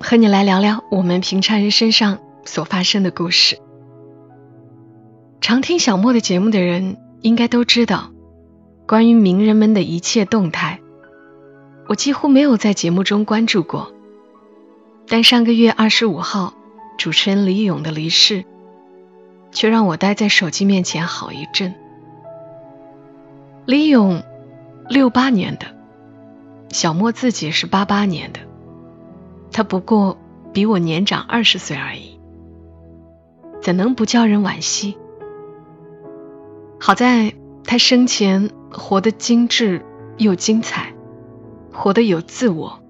和你来聊聊我们平常人身上所发生的故事。常听小莫的节目的人应该都知道，关于名人们的一切动态，我几乎没有在节目中关注过。但上个月二十五号，主持人李咏的离世，却让我待在手机面前好一阵。李咏，六八年的，小莫自己是八八年的，他不过比我年长二十岁而已，怎能不叫人惋惜？好在他生前活得精致又精彩，活得有自我，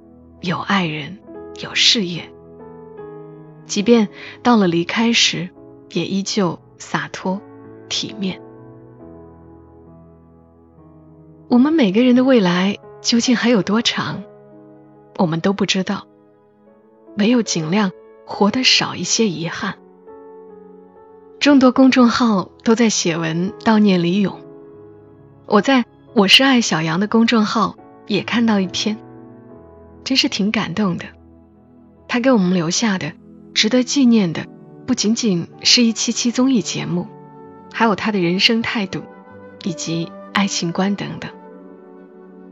有爱人，有事业，即便到了离开时，也依旧洒脱体面。我们每个人的未来究竟还有多长，我们都不知道。唯有尽量活得少一些遗憾。众多公众号都在写文悼念李咏，我在我是爱小杨的公众号也看到一篇，真是挺感动的。他给我们留下的值得纪念的，不仅仅是一期期综艺节目，还有他的人生态度以及爱情观等等。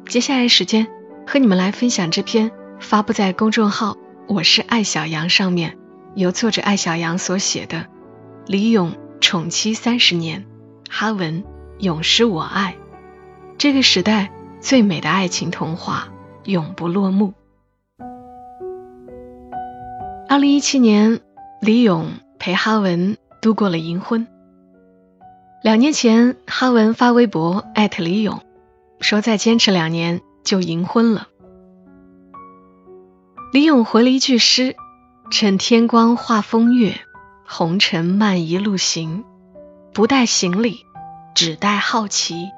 接下来时间和你们来分享这篇发布在公众号“我是爱小羊”上面，由作者爱小羊所写的《李咏宠妻三十年，哈文永失我爱》，这个时代最美的爱情童话永不落幕。二零一七年，李咏陪哈文度过了银婚。两年前，哈文发微博艾特李咏。说再坚持两年就银婚了。李咏回了一句诗：“趁天光画风月，红尘漫一路行，不带行李，只带好奇。”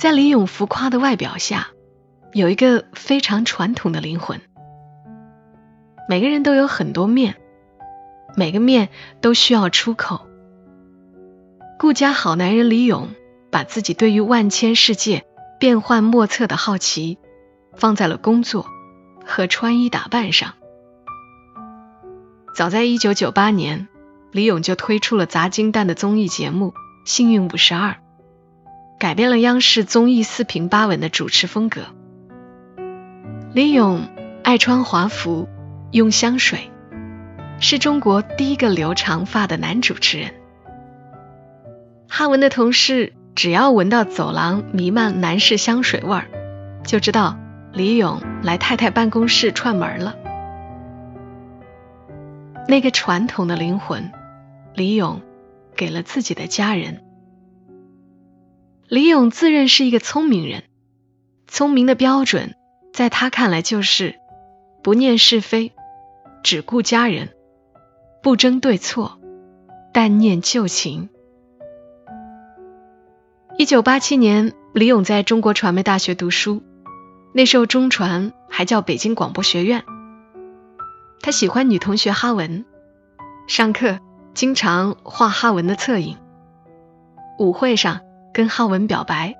在李咏浮夸的外表下，有一个非常传统的灵魂。每个人都有很多面，每个面都需要出口。顾家好男人李咏。把自己对于万千世界变幻莫测的好奇，放在了工作和穿衣打扮上。早在一九九八年，李咏就推出了砸金蛋的综艺节目《幸运五十二》，改变了央视综艺四平八稳的主持风格。李咏爱穿华服，用香水，是中国第一个留长发的男主持人。哈文的同事。只要闻到走廊弥漫男士香水味儿，就知道李咏来太太办公室串门了。那个传统的灵魂，李咏给了自己的家人。李咏自认是一个聪明人，聪明的标准在他看来就是不念是非，只顾家人，不争对错，但念旧情。一九八七年，李咏在中国传媒大学读书，那时候中传还叫北京广播学院。他喜欢女同学哈文，上课经常画哈文的侧影，舞会上跟哈文表白，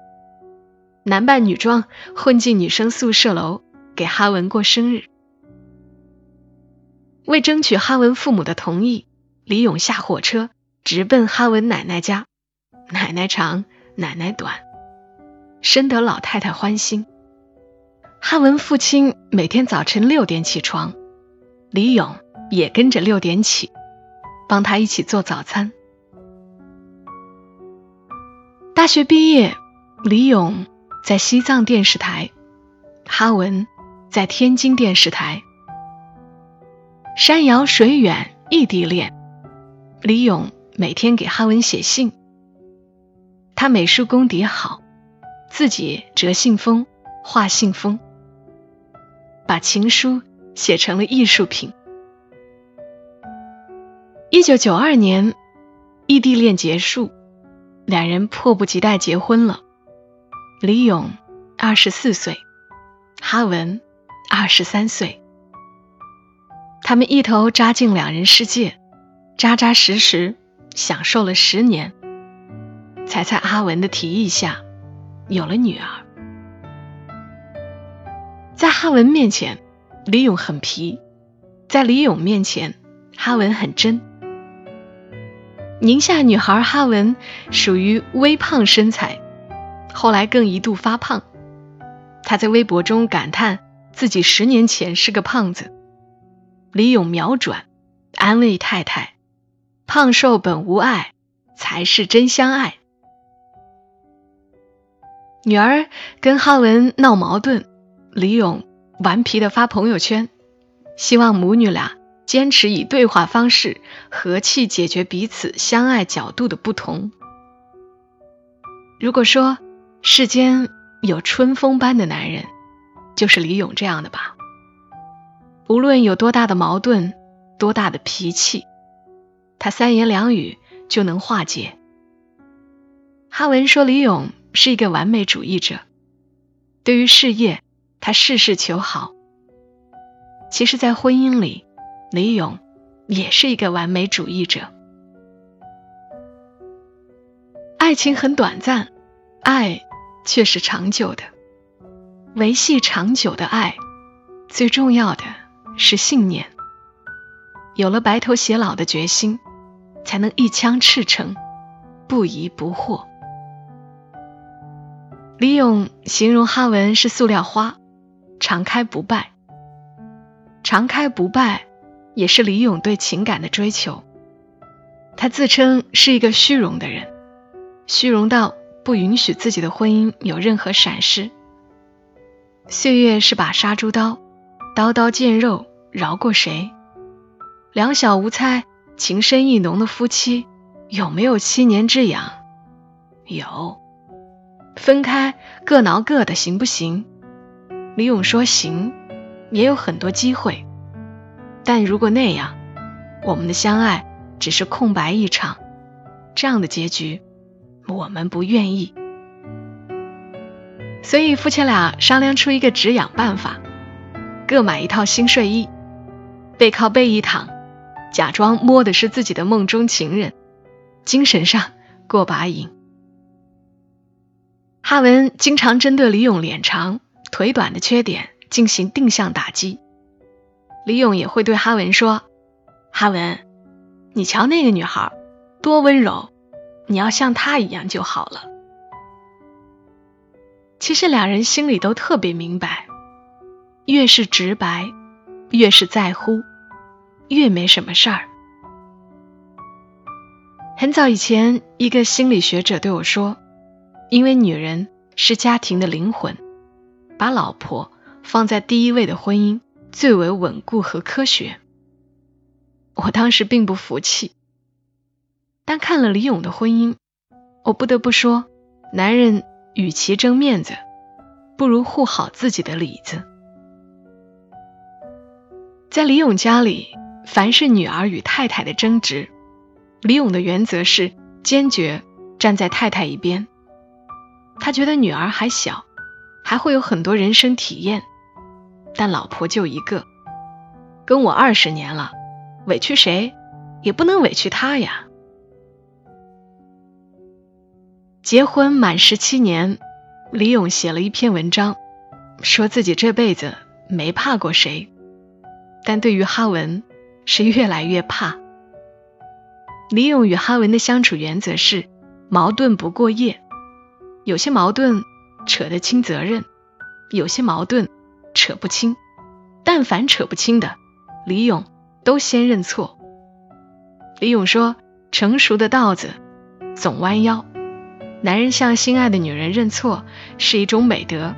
男扮女装混进女生宿舍楼给哈文过生日。为争取哈文父母的同意，李勇下火车直奔哈文奶奶家，奶奶长。奶奶短，深得老太太欢心。哈文父亲每天早晨六点起床，李咏也跟着六点起，帮他一起做早餐。大学毕业，李咏在西藏电视台，哈文在天津电视台。山遥水远，异地恋，李咏每天给哈文写信。他美术功底好，自己折信封、画信封，把情书写成了艺术品。一九九二年，异地恋结束，两人迫不及待结婚了。李咏二十四岁，哈文二十三岁。他们一头扎进两人世界，扎扎实实享受了十年，才在阿文的提议下有了女儿。在哈文面前，李咏很皮；在李咏面前，哈文很真。宁夏女孩哈文属于微胖身材，后来更一度发胖。她在微博中感叹自己十年前是个胖子。李咏秒转，安慰太太：“胖瘦本无碍，才是真相爱。”女儿跟哈文闹矛盾，李咏顽皮的发朋友圈，希望母女俩。坚持以对话方式和气解决彼此相爱角度的不同。如果说世间有春风般的男人，就是李咏这样的吧。无论有多大的矛盾，多大的脾气，他三言两语就能化解。哈文说李咏是一个完美主义者，对于事业，他事事求好。其实，在婚姻里，李咏也是一个完美主义者。爱情很短暂，爱却是长久的。维系长久的爱，最重要的是信念。有了白头偕老的决心，才能一腔赤诚，不疑不惑。李咏形容哈文是塑料花，常开不败，常开不败。也是李咏对情感的追求。他自称是一个虚荣的人，虚荣到不允许自己的婚姻有任何闪失。岁月是把杀猪刀，刀刀见肉，饶过谁？两小无猜，情深意浓的夫妻，有没有七年之痒？有。分开各挠各的，行不行？李咏说行，也有很多机会。但如果那样，我们的相爱只是空白一场，这样的结局，我们不愿意。所以夫妻俩商量出一个止痒办法，各买一套新睡衣，背靠背一躺，假装摸的是自己的梦中情人，精神上过把瘾。哈文经常针对李咏脸长腿短的缺点进行定向打击。李咏也会对哈文说：“哈文，你瞧那个女孩多温柔，你要像她一样就好了。”其实两人心里都特别明白，越是直白，越是在乎，越没什么事儿。很早以前，一个心理学者对我说：“因为女人是家庭的灵魂，把老婆放在第一位的婚姻。”最为稳固和科学。我当时并不服气，但看了李咏的婚姻，我不得不说，男人与其争面子，不如护好自己的里子。在李咏家里，凡是女儿与太太的争执，李咏的原则是坚决站在太太一边。他觉得女儿还小，还会有很多人生体验。但老婆就一个，跟我二十年了，委屈谁也不能委屈她呀。结婚满十七年，李咏写了一篇文章，说自己这辈子没怕过谁，但对于哈文是越来越怕。李咏与哈文的相处原则是矛盾不过夜，有些矛盾扯得清责任，有些矛盾。扯不清，但凡扯不清的，李勇都先认错。李勇说：“成熟的稻子总弯腰，男人向心爱的女人认错是一种美德。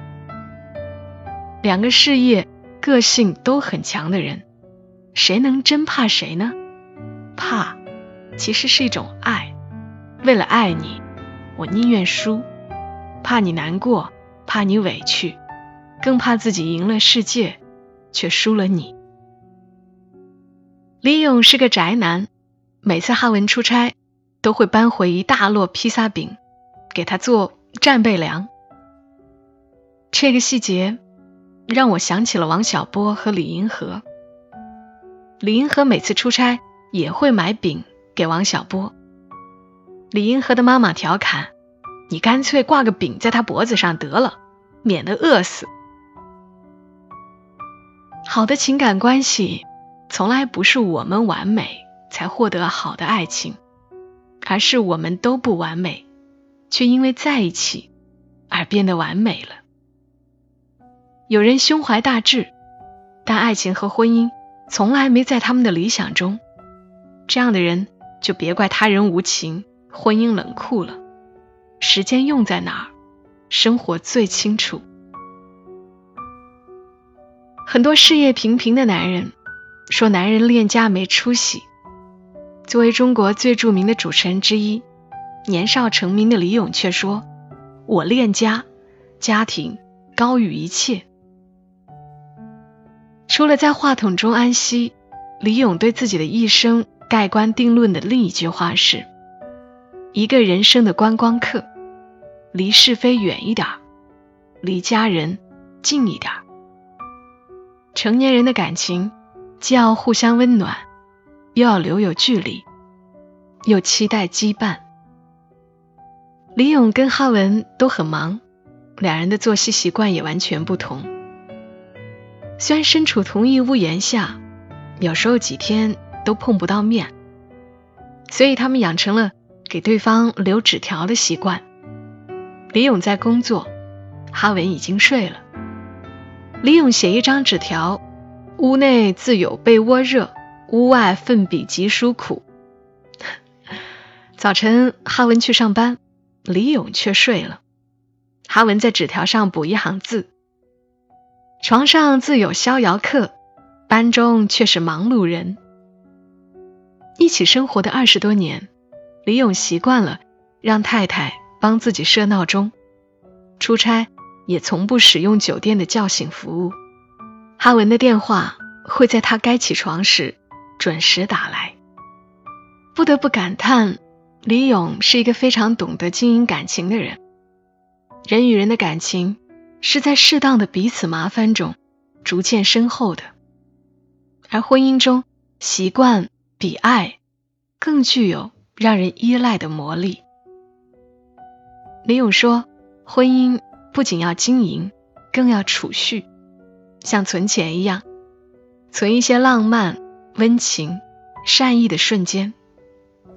两个事业、个性都很强的人，谁能真怕谁呢？怕，其实是一种爱。为了爱你，我宁愿输，怕你难过，怕你委屈。”更怕自己赢了世界，却输了你。李勇是个宅男，每次哈文出差，都会搬回一大摞披萨饼，给他做战备粮。这个细节让我想起了王小波和李银河。李银河每次出差也会买饼给王小波。李银河的妈妈调侃：“你干脆挂个饼在他脖子上得了，免得饿死。”好的情感关系从来不是我们完美才获得好的爱情，而是我们都不完美，却因为在一起而变得完美了。有人胸怀大志，但爱情和婚姻从来没在他们的理想中。这样的人就别怪他人无情，婚姻冷酷了。时间用在哪儿，生活最清楚。很多事业平平的男人说男人恋家没出息。作为中国最著名的主持人之一，年少成名的李咏却说：“我恋家，家庭高于一切。”除了在话筒中安息，李咏对自己的一生盖棺定论的另一句话是：“一个人生的观光客，离是非远一点儿，离家人近一点儿。成年人的感情，既要互相温暖，又要留有距离，又期待羁绊。”李咏跟哈文都很忙，两人的作息习惯也完全不同。虽然身处同一屋檐下，有时候几天都碰不到面，所以他们养成了给对方留纸条的习惯。李勇在工作，哈文已经睡了。李勇写一张纸条：“屋内自有被窝热，屋外奋笔疾书苦。”早晨，哈文去上班，李勇却睡了。哈文在纸条上补一行字。床上自有逍遥客，班中却是忙碌人。一起生活的二十多年，李勇习惯了让太太帮自己设闹钟，出差也从不使用酒店的叫醒服务。哈文的电话会在他该起床时准时打来。不得不感叹，李勇是一个非常懂得经营感情的人。人与人的感情。是在适当的彼此麻烦中逐渐深厚的，而婚姻中习惯比爱更具有让人依赖的魔力。李勇说：“婚姻不仅要经营，更要储蓄，像存钱一样，存一些浪漫、温情、善意的瞬间，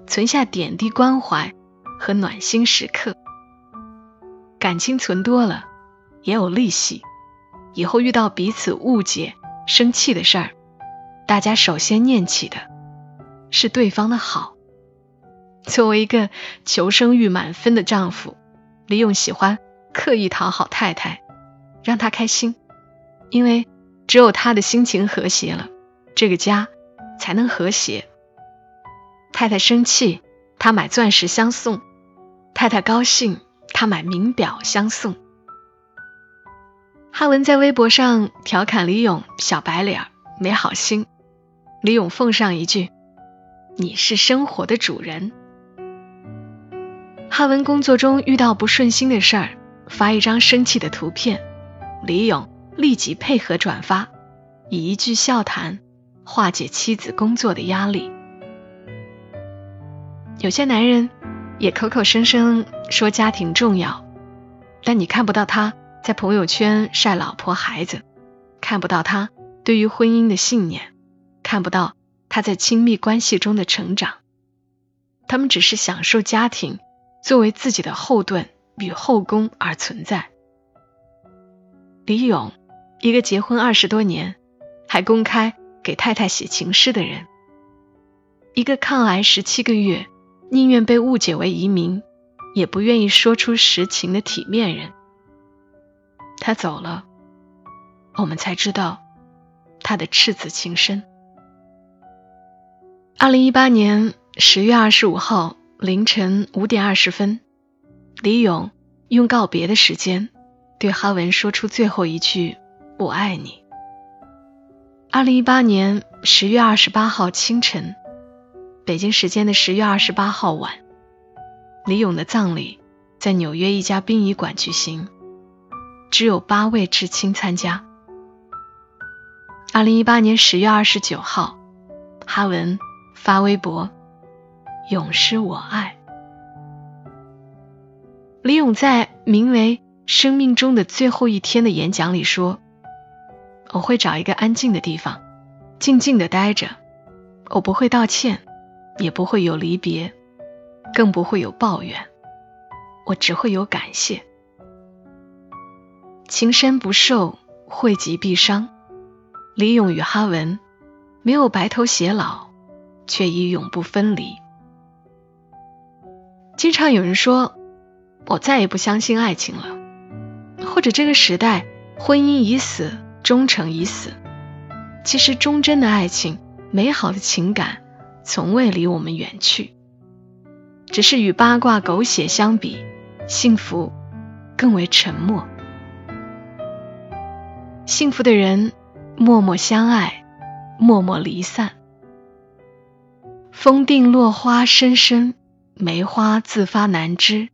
存下点滴关怀和暖心时刻。感情存多了。”也有利息，以后遇到彼此误解、生气的事儿，大家首先念起的是对方的好。作为一个求生欲满分的丈夫，李勇喜欢刻意讨好太太，让她开心，因为只有他的心情和谐了，这个家才能和谐。太太生气，他买钻石相送；太太高兴，他买名表相送。哈文在微博上调侃李勇小白脸没好心，李勇奉上一句：“你是生活的主人。”哈文工作中遇到不顺心的事儿，发一张生气的图片，李勇立即配合转发，以一句笑谈化解妻子工作的压力。有些男人也口口声声说家庭重要，但你看不到他。在朋友圈晒老婆孩子，看不到他对于婚姻的信念，看不到他在亲密关系中的成长。他们只是享受家庭作为自己的后盾与后宫而存在。李勇，一个结婚二十多年还公开给太太写情诗的人，一个抗癌十七个月宁愿被误解为移民，也不愿意说出实情的体面人。他走了，我们才知道他的赤子情深。二零一八年十月二十五号凌晨五点二十分，李勇用告别的时间对哈文说出最后一句“我爱你”。二零一八年十月二十八号清晨，北京时间的十月二十八号晚，李咏的葬礼在纽约一家殡仪馆举行，只有八位至亲参加。二零一八年十月二十九号，哈文发微博：“永失我爱。”李咏在名为《生命中的最后一天》的演讲里说：“我会找一个安静的地方，静静的待着。我不会道歉。”也不会有离别，更不会有抱怨，我只会有感谢。情深不寿，惠及必伤。李咏与哈文没有白头偕老，却已永不分离。经常有人说，我再也不相信爱情了，或者这个时代婚姻已死，忠诚已死。其实，忠贞的爱情，美好的情感。从未离我们远去，只是与八卦狗血相比，幸福更为沉默。幸福的人默默相爱，默默离散。风定落花深深，梅花自发难枝。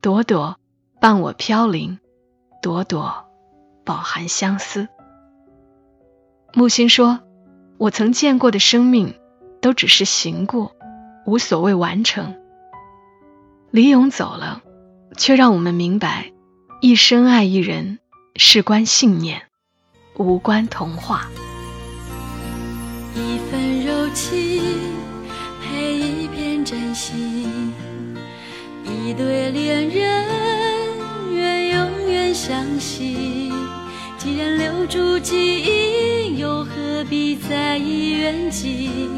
朵朵伴我飘零，朵朵饱含相思。木心说：“我曾见过的生命。”都只是行过，无所谓完成。李勇走了，却让我们明白：一生爱一人，事关信念，无关童话。一份柔情配一片真心，一对恋人愿永远相惜。既然留住记忆，又何必在意远近？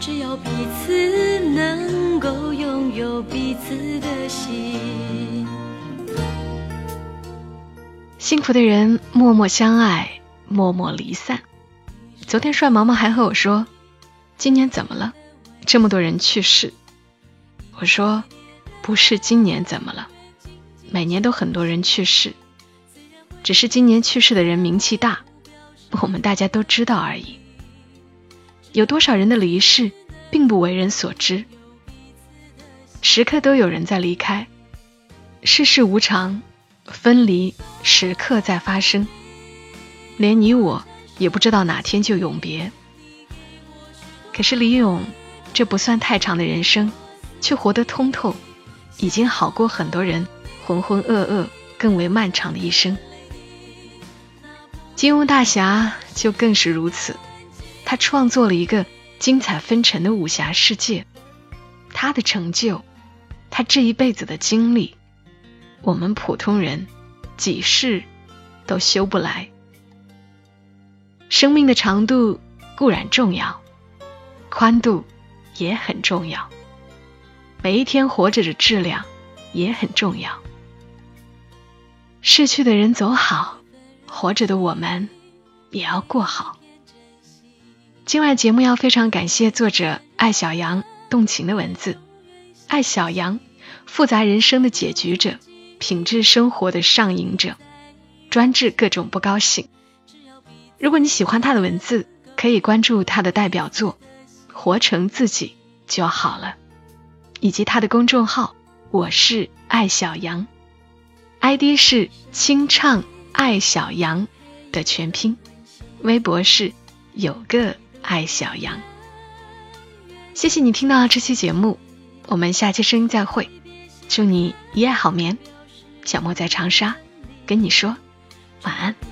只要彼此能够拥有彼此的心。幸福的人默默相爱，默默离散。昨天帅毛毛还和我说：“今年怎么了？这么多人去世。”我说：“不是今年怎么了，每年都很多人去世，只是今年去世的人名气大，我们大家都知道而已。”有多少人的离世并不为人所知，时刻都有人在离开，世事无常，分离时刻在发生，连你我也不知道哪天就永别。可是李勇这不算太长的人生，却活得通透，已经好过很多人浑浑噩噩更为漫长的一生。金庸大侠就更是如此。他创作了一个精彩纷呈的武侠世界，他的成就，他这一辈子的经历，我们普通人几世都修不来。生命的长度固然重要，宽度也很重要，每一天活着的质量也很重要。逝去的人走好，活着的我们也要过好。今晚节目要非常感谢作者艾小羊动情的文字，艾小羊，复杂人生的解局者，品质生活的上瘾者，专治各种不高兴。如果你喜欢他的文字，可以关注他的代表作《活成自己就好了》，以及他的公众号“我是艾小羊 ”，ID 是清唱艾小羊的全拼，微博是有个。爱小羊，谢谢你听到这期节目，我们下期声音再会，祝你一夜好眠。小莫在长沙，跟你说晚安。